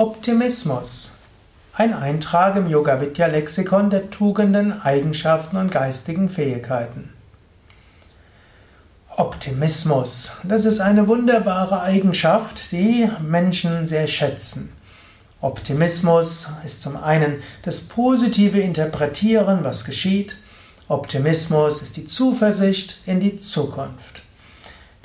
Optimismus. Ein Eintrag im Yoga Vidya Lexikon der Tugenden, Eigenschaften und geistigen Fähigkeiten. Optimismus. Das ist eine wunderbare Eigenschaft, die Menschen sehr schätzen. Optimismus ist zum einen das positive Interpretieren, was geschieht. Optimismus ist die Zuversicht in die Zukunft.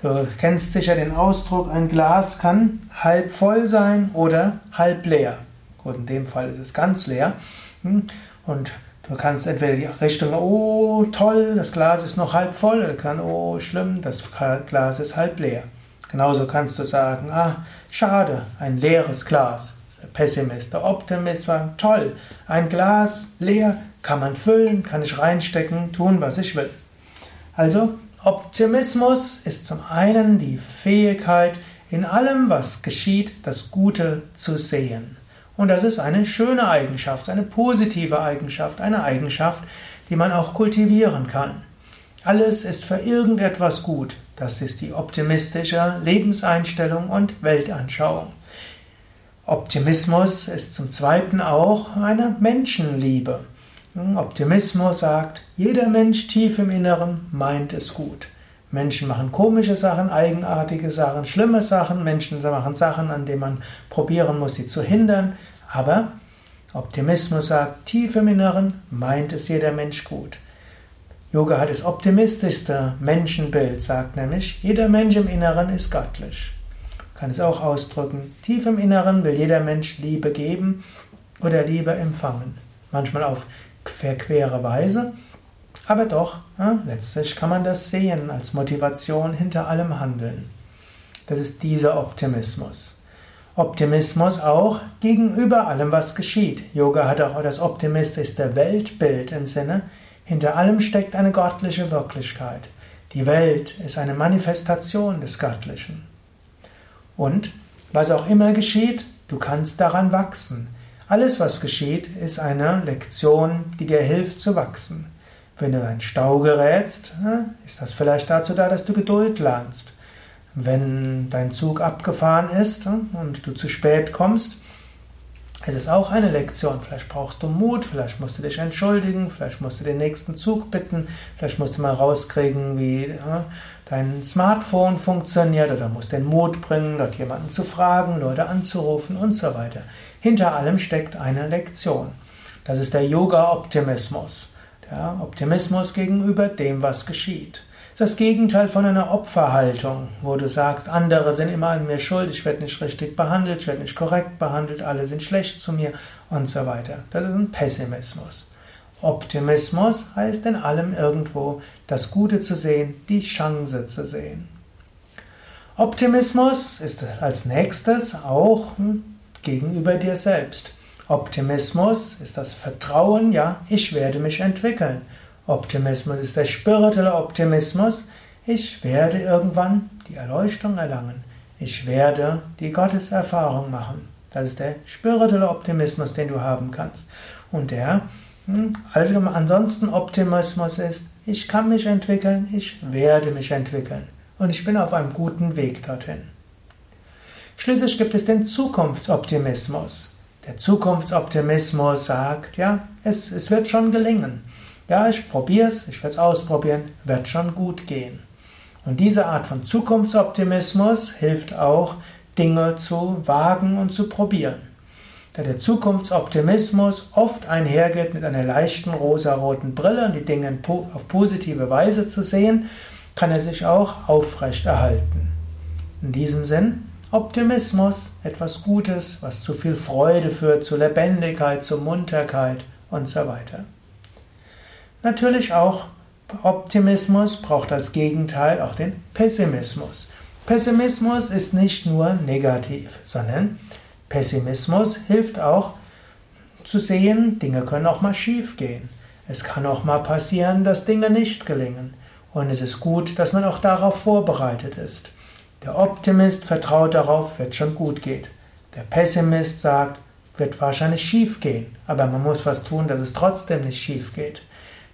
Du kennst sicher den Ausdruck, ein Glas kann halb voll sein oder halb leer. Gut, in dem Fall ist es ganz leer. Hm? Und du kannst entweder die Richtung, oh toll, das Glas ist noch halb voll, oder kann, oh schlimm, das Glas ist halb leer. Genauso kannst du sagen, ah, schade, ein leeres Glas. Der Pessimist, der Optimist war toll, ein Glas leer, kann man füllen, kann ich reinstecken, tun, was ich will. Also Optimismus ist zum einen die Fähigkeit, in allem, was geschieht, das Gute zu sehen. Und das ist eine schöne Eigenschaft, eine positive Eigenschaft, eine Eigenschaft, die man auch kultivieren kann. Alles ist für irgendetwas gut. Das ist die optimistische Lebenseinstellung und Weltanschauung. Optimismus ist zum Zweiten auch eine Menschenliebe. Optimismus sagt, jeder Mensch tief im Inneren meint es gut. Menschen machen komische Sachen, eigenartige Sachen, schlimme Sachen. Menschen machen Sachen, an denen man probieren muss, sie zu hindern. Aber Optimismus sagt, tief im Inneren meint es jeder Mensch gut. Yoga hat das optimistischste Menschenbild, sagt nämlich, jeder Mensch im Inneren ist göttlich. Kann es auch ausdrücken, tief im Inneren will jeder Mensch Liebe geben oder Liebe empfangen. Manchmal auf verquere Weise. Aber doch, ja, letztlich kann man das sehen als Motivation hinter allem Handeln. Das ist dieser Optimismus. Optimismus auch gegenüber allem, was geschieht. Yoga hat auch das optimistischste Weltbild im Sinne, hinter allem steckt eine göttliche Wirklichkeit. Die Welt ist eine Manifestation des Göttlichen. Und was auch immer geschieht, du kannst daran wachsen. Alles, was geschieht, ist eine Lektion, die dir hilft zu wachsen. Wenn du in einen Stau gerätst, ist das vielleicht dazu da, dass du Geduld lernst. Wenn dein Zug abgefahren ist und du zu spät kommst, ist es auch eine Lektion. Vielleicht brauchst du Mut, vielleicht musst du dich entschuldigen, vielleicht musst du den nächsten Zug bitten, vielleicht musst du mal rauskriegen, wie dein Smartphone funktioniert oder musst den Mut bringen, dort jemanden zu fragen, Leute anzurufen und so weiter. Hinter allem steckt eine Lektion. Das ist der Yoga-Optimismus. Der Optimismus gegenüber dem, was geschieht. Das ist das Gegenteil von einer Opferhaltung, wo du sagst, andere sind immer an mir schuld, ich werde nicht richtig behandelt, ich werde nicht korrekt behandelt, alle sind schlecht zu mir und so weiter. Das ist ein Pessimismus. Optimismus heißt in allem irgendwo das Gute zu sehen, die Chance zu sehen. Optimismus ist als nächstes auch gegenüber dir selbst. Optimismus ist das Vertrauen, ja, ich werde mich entwickeln. Optimismus ist der spirituelle Optimismus, ich werde irgendwann die Erleuchtung erlangen. Ich werde die Gotteserfahrung machen. Das ist der spirituelle Optimismus, den du haben kannst. Und der hm, ansonsten Optimismus ist, ich kann mich entwickeln, ich werde mich entwickeln. Und ich bin auf einem guten Weg dorthin. Schließlich gibt es den Zukunftsoptimismus. Der Zukunftsoptimismus sagt, ja, es, es wird schon gelingen. Ja, ich probiere es, ich werde es ausprobieren, wird schon gut gehen. Und diese Art von Zukunftsoptimismus hilft auch, Dinge zu wagen und zu probieren. Da der Zukunftsoptimismus oft einhergeht mit einer leichten rosaroten Brille und die Dinge auf positive Weise zu sehen, kann er sich auch aufrechterhalten. In diesem Sinn, Optimismus, etwas Gutes, was zu viel Freude führt, zu Lebendigkeit, zu Munterkeit und so weiter. Natürlich auch Optimismus braucht als Gegenteil auch den Pessimismus. Pessimismus ist nicht nur negativ, sondern Pessimismus hilft auch zu sehen, Dinge können auch mal schief gehen. Es kann auch mal passieren, dass Dinge nicht gelingen. Und es ist gut, dass man auch darauf vorbereitet ist. Der Optimist vertraut darauf, wird schon gut gehen. Der Pessimist sagt, wird wahrscheinlich schief gehen, aber man muss was tun, dass es trotzdem nicht schief geht.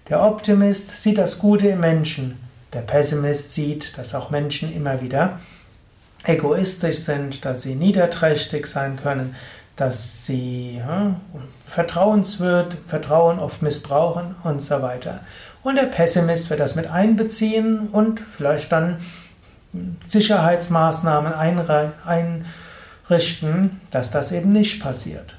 Der Optimist sieht das Gute im Menschen. Der Pessimist sieht, dass auch Menschen immer wieder egoistisch sind, dass sie niederträchtig sein können, dass sie ja, vertrauenswürd, Vertrauen oft missbrauchen und so weiter. Und der Pessimist wird das mit einbeziehen und vielleicht dann Sicherheitsmaßnahmen einrichten, dass das eben nicht passiert.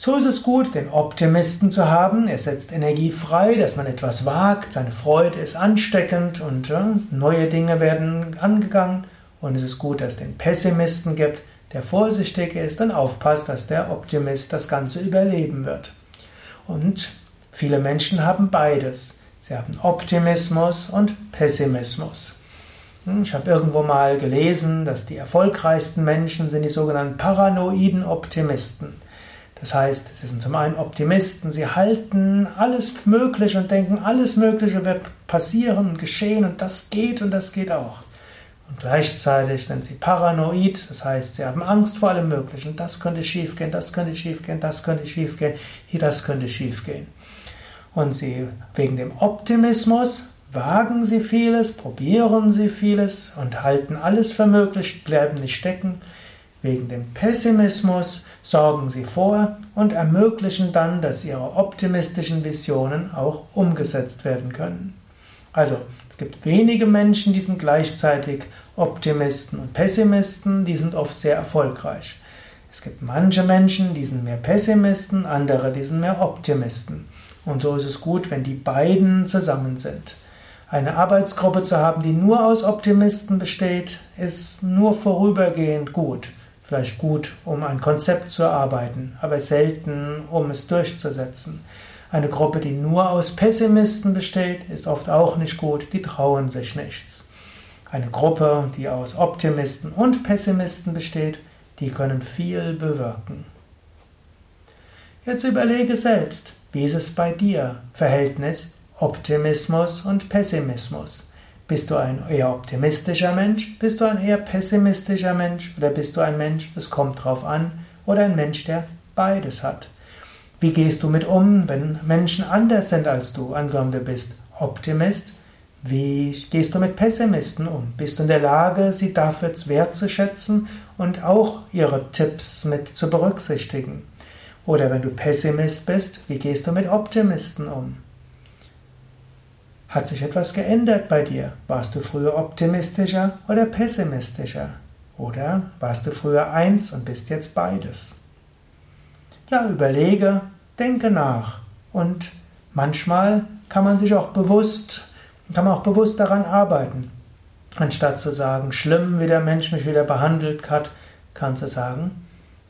So ist es gut, den Optimisten zu haben. Er setzt Energie frei, dass man etwas wagt. Seine Freude ist ansteckend und ja, neue Dinge werden angegangen. Und es ist gut, dass es den Pessimisten gibt, der vorsichtig ist und aufpasst, dass der Optimist das Ganze überleben wird. Und viele Menschen haben beides. Sie haben Optimismus und Pessimismus. Hm, ich habe irgendwo mal gelesen, dass die erfolgreichsten Menschen sind die sogenannten paranoiden Optimisten. Das heißt, sie sind zum einen Optimisten, sie halten alles Mögliche und denken, alles Mögliche wird passieren und geschehen und das geht und das geht auch. Und gleichzeitig sind sie paranoid, das heißt, sie haben Angst vor allem Möglichen. Das könnte schiefgehen, das könnte schiefgehen, das könnte schiefgehen, hier das könnte schiefgehen. Und sie, wegen dem Optimismus, wagen sie vieles, probieren sie vieles und halten alles für möglich, bleiben nicht stecken. Wegen dem Pessimismus sorgen sie vor und ermöglichen dann, dass ihre optimistischen Visionen auch umgesetzt werden können. Also, es gibt wenige Menschen, die sind gleichzeitig Optimisten und Pessimisten, die sind oft sehr erfolgreich. Es gibt manche Menschen, die sind mehr Pessimisten, andere, die sind mehr Optimisten. Und so ist es gut, wenn die beiden zusammen sind. Eine Arbeitsgruppe zu haben, die nur aus Optimisten besteht, ist nur vorübergehend gut. Vielleicht gut, um ein Konzept zu erarbeiten, aber selten, um es durchzusetzen. Eine Gruppe, die nur aus Pessimisten besteht, ist oft auch nicht gut, die trauen sich nichts. Eine Gruppe, die aus Optimisten und Pessimisten besteht, die können viel bewirken. Jetzt überlege selbst, wie ist es bei dir? Verhältnis Optimismus und Pessimismus. Bist du ein eher optimistischer Mensch? Bist du ein eher pessimistischer Mensch? Oder bist du ein Mensch, es kommt drauf an? Oder ein Mensch, der beides hat? Wie gehst du mit um, wenn Menschen anders sind als du? Angenommen, du bist Optimist. Wie gehst du mit Pessimisten um? Bist du in der Lage, sie dafür wertzuschätzen und auch ihre Tipps mit zu berücksichtigen? Oder wenn du Pessimist bist, wie gehst du mit Optimisten um? Hat sich etwas geändert bei dir? Warst du früher optimistischer oder pessimistischer? Oder warst du früher eins und bist jetzt beides? Ja, überlege, denke nach. Und manchmal kann man sich auch bewusst, kann man auch bewusst daran arbeiten. Anstatt zu sagen, schlimm, wie der Mensch mich wieder behandelt hat, kannst du sagen,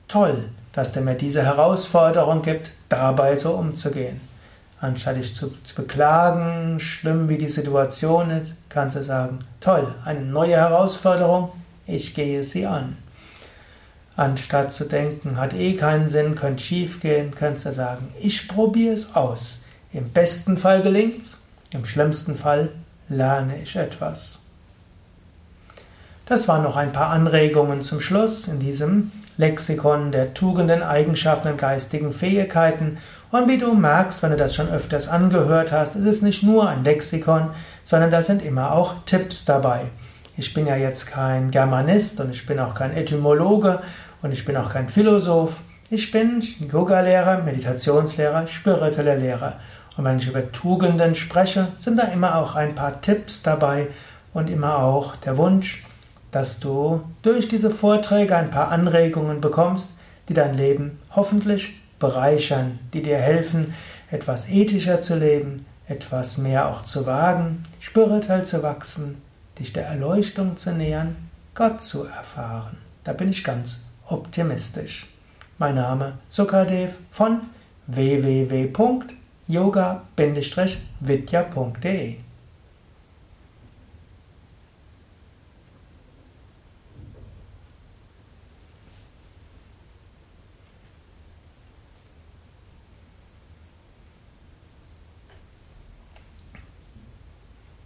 toll, dass der mir diese Herausforderung gibt, dabei so umzugehen. Anstatt dich zu, zu beklagen, schlimm wie die Situation ist, kannst du sagen, toll, eine neue Herausforderung, ich gehe sie an. Anstatt zu denken, hat eh keinen Sinn, könnte schief gehen, kannst du sagen, ich probiere es aus. Im besten Fall gelingt's, im schlimmsten Fall lerne ich etwas. Das waren noch ein paar Anregungen zum Schluss in diesem Lexikon der Tugenden, Eigenschaften und geistigen Fähigkeiten. Und wie du merkst, wenn du das schon öfters angehört hast, ist es nicht nur ein Lexikon, sondern da sind immer auch Tipps dabei. Ich bin ja jetzt kein Germanist und ich bin auch kein Etymologe und ich bin auch kein Philosoph. Ich bin Yoga-Lehrer, Meditationslehrer, spiritueller Lehrer. Und wenn ich über Tugenden spreche, sind da immer auch ein paar Tipps dabei und immer auch der Wunsch, dass du durch diese Vorträge ein paar Anregungen bekommst, die dein Leben hoffentlich bereichern, die dir helfen, etwas ethischer zu leben, etwas mehr auch zu wagen, spirituell zu wachsen, dich der Erleuchtung zu nähern, Gott zu erfahren. Da bin ich ganz optimistisch. Mein Name Sukadev von www.yoga-vidya.de